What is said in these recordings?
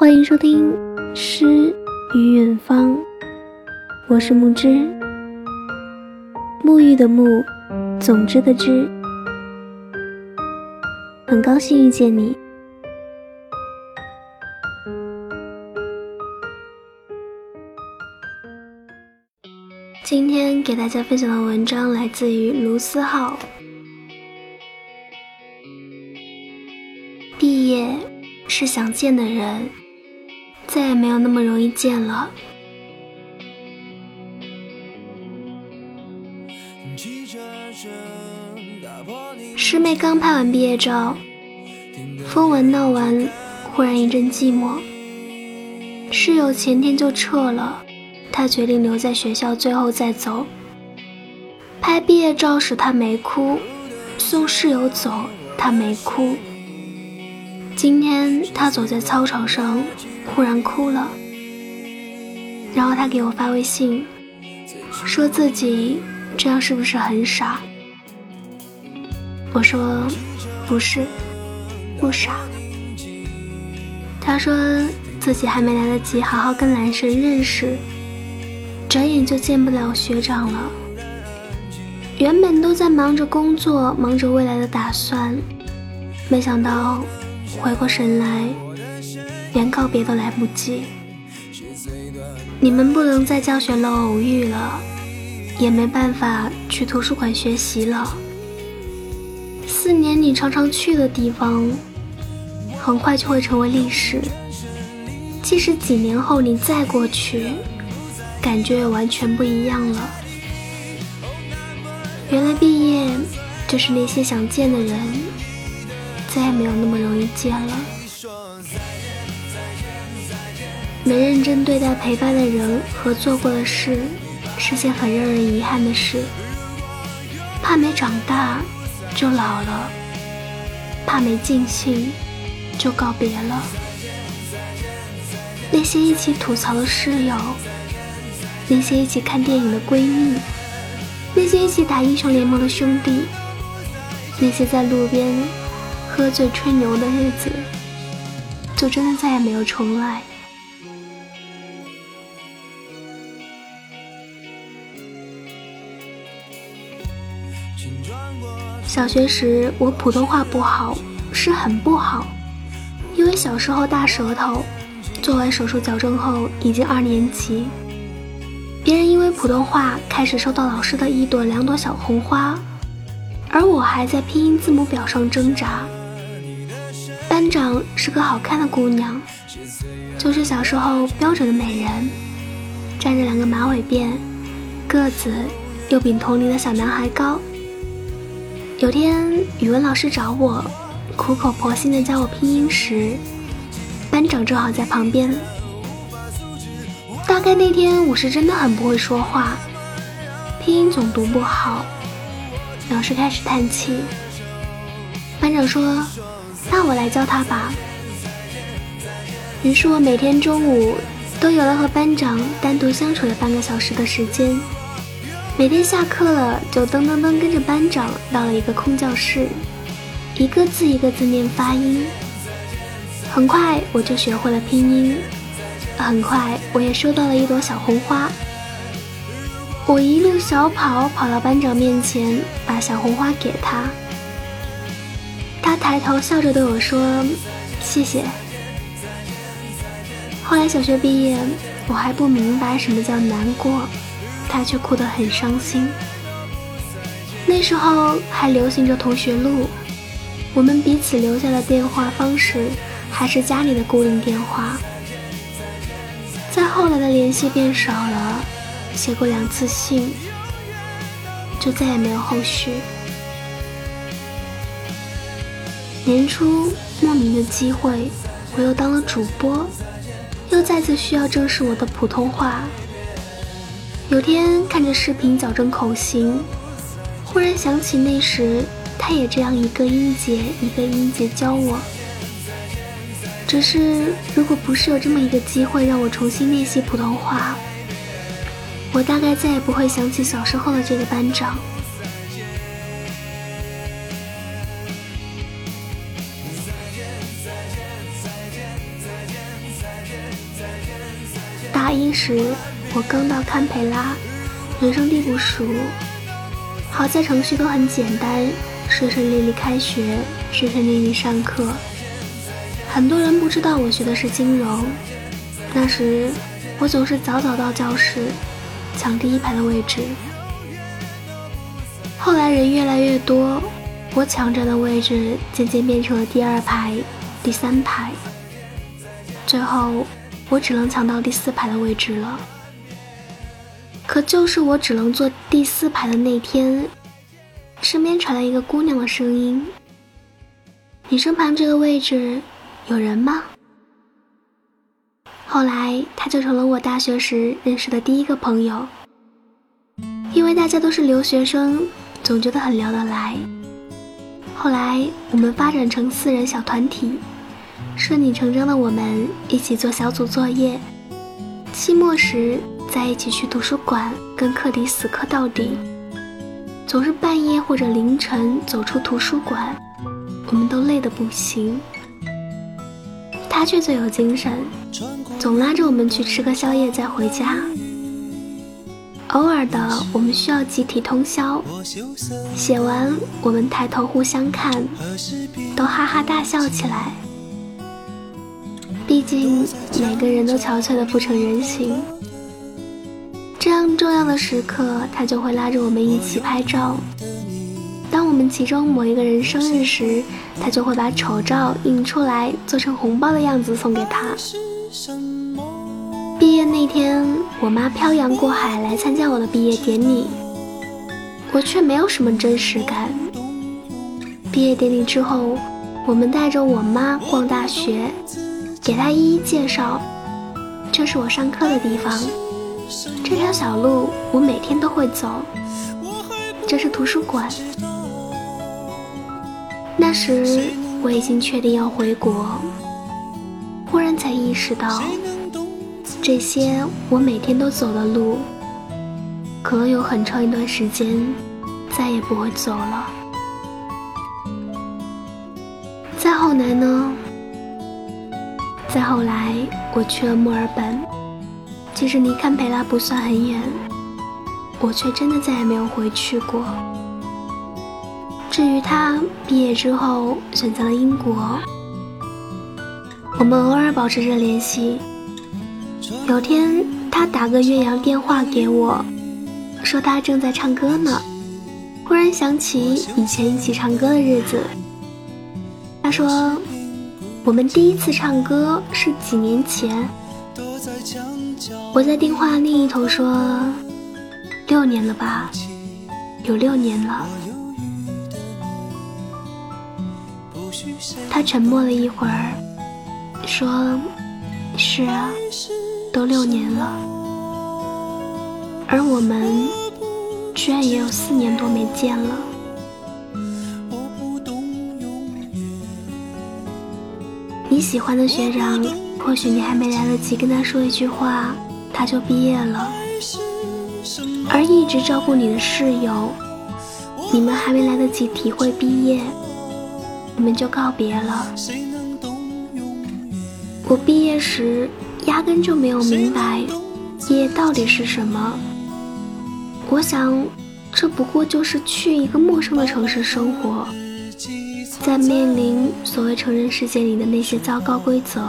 欢迎收听《诗与远方》，我是木之，沐浴的沐，总之的之，很高兴遇见你。今天给大家分享的文章来自于卢思浩。毕业是想见的人。再也没有那么容易见了。师妹刚拍完毕业照，疯完闹完，忽然一阵寂寞。室友前天就撤了，她决定留在学校，最后再走。拍毕业照时她没哭，送室友走她没哭。今天她走在操场上。忽然哭了，然后他给我发微信，说自己这样是不是很傻？我说不是，不傻。他说自己还没来得及好好跟男神认识，转眼就见不了学长了。原本都在忙着工作，忙着未来的打算，没想到回过神来。连告别都来不及，你们不能在教学楼偶遇了，也没办法去图书馆学习了。四年你常常去的地方，很快就会成为历史。即使几年后你再过去，感觉也完全不一样了。原来毕业就是那些想见的人，再也没有那么容易见了。没认真对待陪伴的人和做过的事，是件很让人遗憾的事。怕没长大就老了，怕没尽兴就告别了。那些一起吐槽的室友，那些一起看电影的闺蜜，那些一起打英雄联盟的兄弟，那些在路边喝醉吹牛的日子，就真的再也没有重来。小学时，我普通话不好，是很不好，因为小时候大舌头，做完手术矫正后已经二年级。别人因为普通话开始收到老师的一朵两朵小红花，而我还在拼音字母表上挣扎。班长是个好看的姑娘，就是小时候标准的美人，扎着两个马尾辫，个子又比同龄的小男孩高。有天语文老师找我，苦口婆心的教我拼音时，班长正好在旁边。大概那天我是真的很不会说话，拼音总读不好。老师开始叹气，班长说：“那我来教他吧。”于是我每天中午都有了和班长单独相处的半个小时的时间。每天下课了，就噔噔噔跟着班长到了一个空教室，一个字一个字念发音。很快我就学会了拼音，很快我也收到了一朵小红花。我一路小跑跑到班长面前，把小红花给他。他抬头笑着对我说：“谢谢。”后来小学毕业，我还不明白什么叫难过。他却哭得很伤心。那时候还流行着同学录，我们彼此留下的电话方式还是家里的固定电话。再后来的联系变少了，写过两次信，就再也没有后续。年初莫名的机会，我又当了主播，又再次需要正视我的普通话。有天看着视频矫正口型，忽然想起那时他也这样一个音节一个音节教我。只是如果不是有这么一个机会让我重新练习普通话，我大概再也不会想起小时候的这个班长。大一时，我刚到堪培拉，人生地不熟，好在程序都很简单，顺顺利利开学，顺顺利利上课。很多人不知道我学的是金融，那时我总是早早到教室，抢第一排的位置。后来人越来越多，我抢着的位置渐渐变成了第二排、第三排，最后我只能抢到第四排的位置了。可就是我只能坐第四排的那天，身边传来一个姑娘的声音：“你身旁这个位置有人吗？”后来，她就成了我大学时认识的第一个朋友，因为大家都是留学生。总觉得很聊得来。后来我们发展成四人小团体，顺理成章的我们一起做小组作业，期末时在一起去图书馆跟课题死磕到底。总是半夜或者凌晨走出图书馆，我们都累得不行。他却最有精神，总拉着我们去吃个宵夜再回家。偶尔的，我们需要集体通宵。写完，我们抬头互相看，都哈哈大笑起来。毕竟每个人都憔悴的不成人形。这样重要的时刻，他就会拉着我们一起拍照。当我们其中某一个人生日时，他就会把丑照印出来，做成红包的样子送给他。毕业那天，我妈漂洋过海来参加我的毕业典礼，我却没有什么真实感。毕业典礼之后，我们带着我妈逛大学，给她一一介绍，这是我上课的地方，这条小路我每天都会走，这是图书馆。那时我已经确定要回国，忽然才意识到。这些我每天都走的路，可能有很长一段时间再也不会走了。再后来呢？再后来，我去了墨尔本，其实离堪培拉不算很远，我却真的再也没有回去过。至于他毕业之后选择了英国，我们偶尔保持着联系。有天，他打个岳阳电话给我，说他正在唱歌呢。忽然想起以前一起唱歌的日子。他说，我们第一次唱歌是几年前。我在电话另一头说，六年了吧，有六年了。他沉默了一会儿，说，是啊。都六年了，而我们居然也有四年多没见了。你喜欢的学长，或许你还没来得及跟他说一句话，他就毕业了；而一直照顾你的室友，你们还没来得及体会毕业，你们就告别了。我毕业时。压根就没有明白毕业到底是什么。我想，这不过就是去一个陌生的城市生活，在面临所谓成人世界里的那些糟糕规则，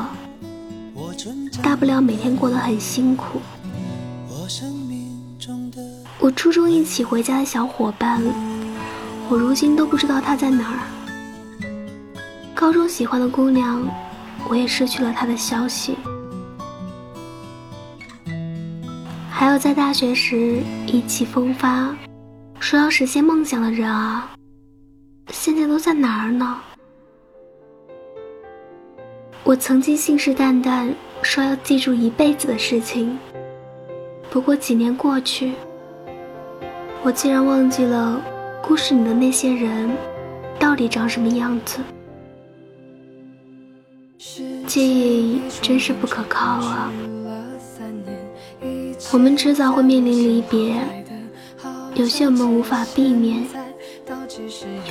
大不了每天过得很辛苦。我初中一起回家的小伙伴，我如今都不知道他在哪儿。高中喜欢的姑娘，我也失去了她的消息。还有在大学时意气风发，说要实现梦想的人啊，现在都在哪儿呢？我曾经信誓旦旦说要记住一辈子的事情，不过几年过去，我竟然忘记了故事里的那些人到底长什么样子。记忆真是不可靠啊！我们迟早会面临离别，有些我们无法避免，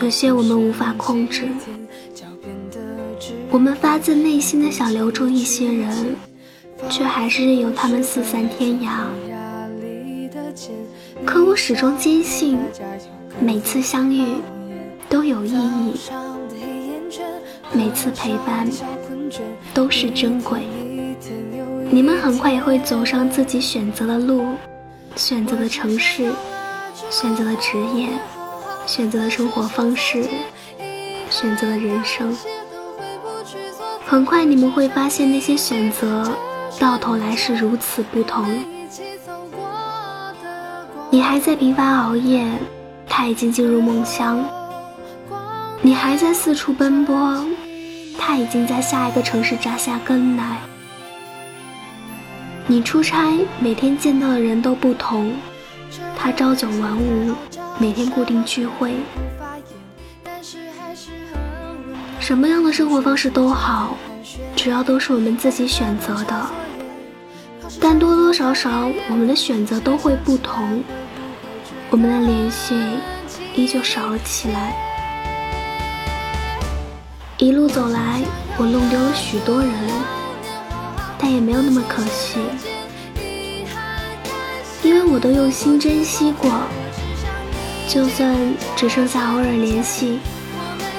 有些我们无法控制。我们发自内心的想留住一些人，却还是任由他们四散天涯。可我始终坚信，每次相遇都有意义，每次陪伴都是珍贵。你们很快也会走上自己选择的路，选择的城市，选择的职业，选择的生活方式，选择的人生。很快你们会发现，那些选择到头来是如此不同。你还在频繁熬夜，他已经进入梦乡；你还在四处奔波，他已经在下一个城市扎下根来。你出差，每天见到的人都不同；他朝九晚五，每天固定聚会。什么样的生活方式都好，只要都是我们自己选择的。但多多少少，我们的选择都会不同。我们的联系依旧少了起来。一路走来，我弄丢了许多人，但也没有那么可惜，因为我都用心珍惜过。就算只剩下偶尔联系，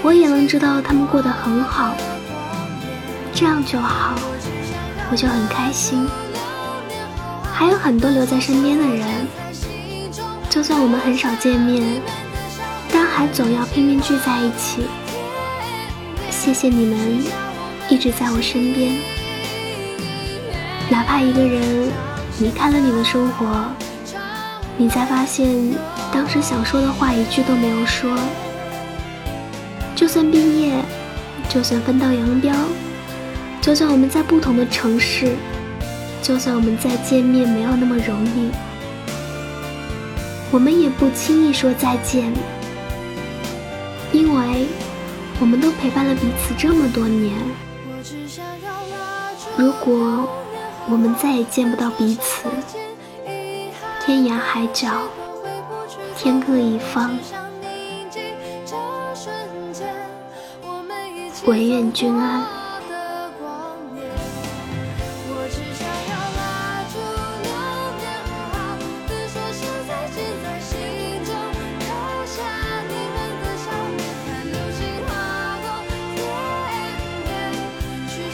我也能知道他们过得很好，这样就好，我就很开心。还有很多留在身边的人。就算我们很少见面，但还总要拼命聚在一起。谢谢你们一直在我身边，哪怕一个人离开了你的生活，你才发现当时想说的话一句都没有说。就算毕业，就算分道扬镳，就算我们在不同的城市，就算我们再见面没有那么容易。我们也不轻易说再见，因为我们都陪伴了彼此这么多年。如果我们再也见不到彼此，天涯海角，天各一方，唯愿君安。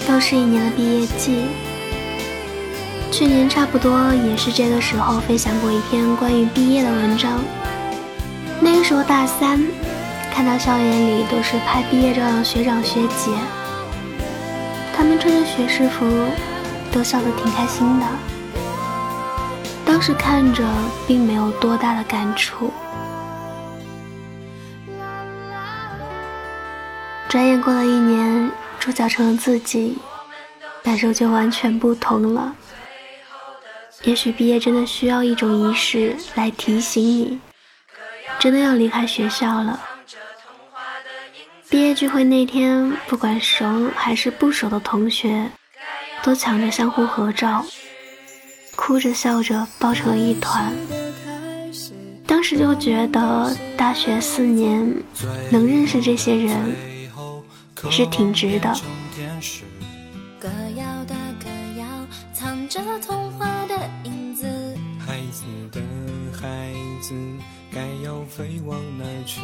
又是一年的毕业季，去年差不多也是这个时候分享过一篇关于毕业的文章。那个时候大三，看到校园里都是拍毕业照的学长学姐，他们穿着学士服，都笑得挺开心的。当时看着并没有多大的感触，转眼过了一年。主角成了自己，感受就完全不同了。也许毕业真的需要一种仪式来提醒你，真的要离开学校了。毕业聚会那天，不管熟还是不熟的同学，都抢着相互合照，哭着笑着抱成了一团。当时就觉得大学四年能认识这些人。也是挺值的。歌谣的歌谣，藏着童话的影子。孩子的孩子，该要飞往哪去？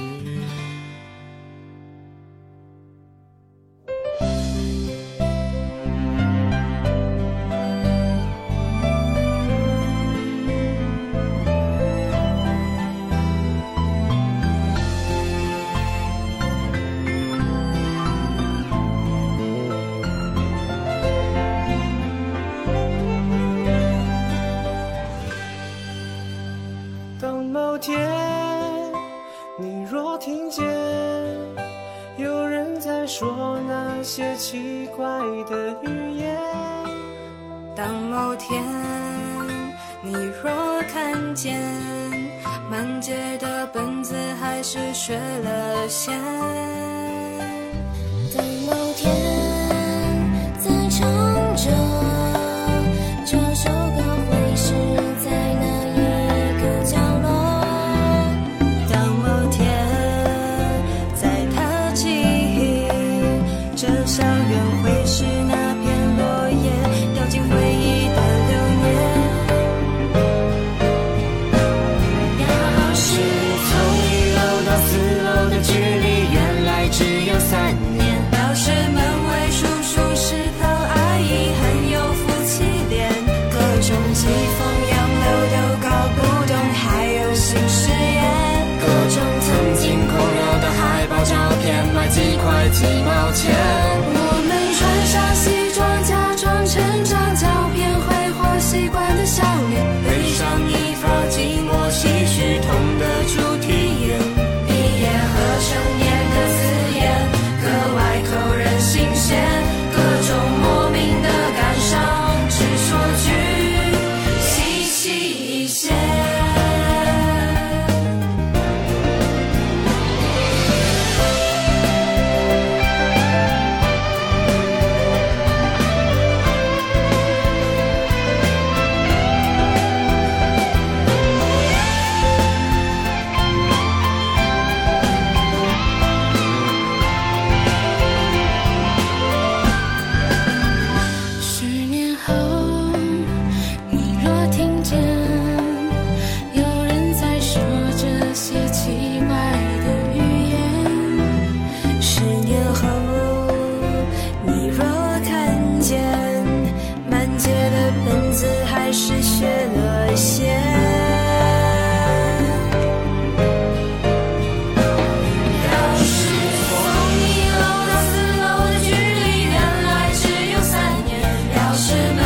天你若看见满街的本子还是学了线，等某天。是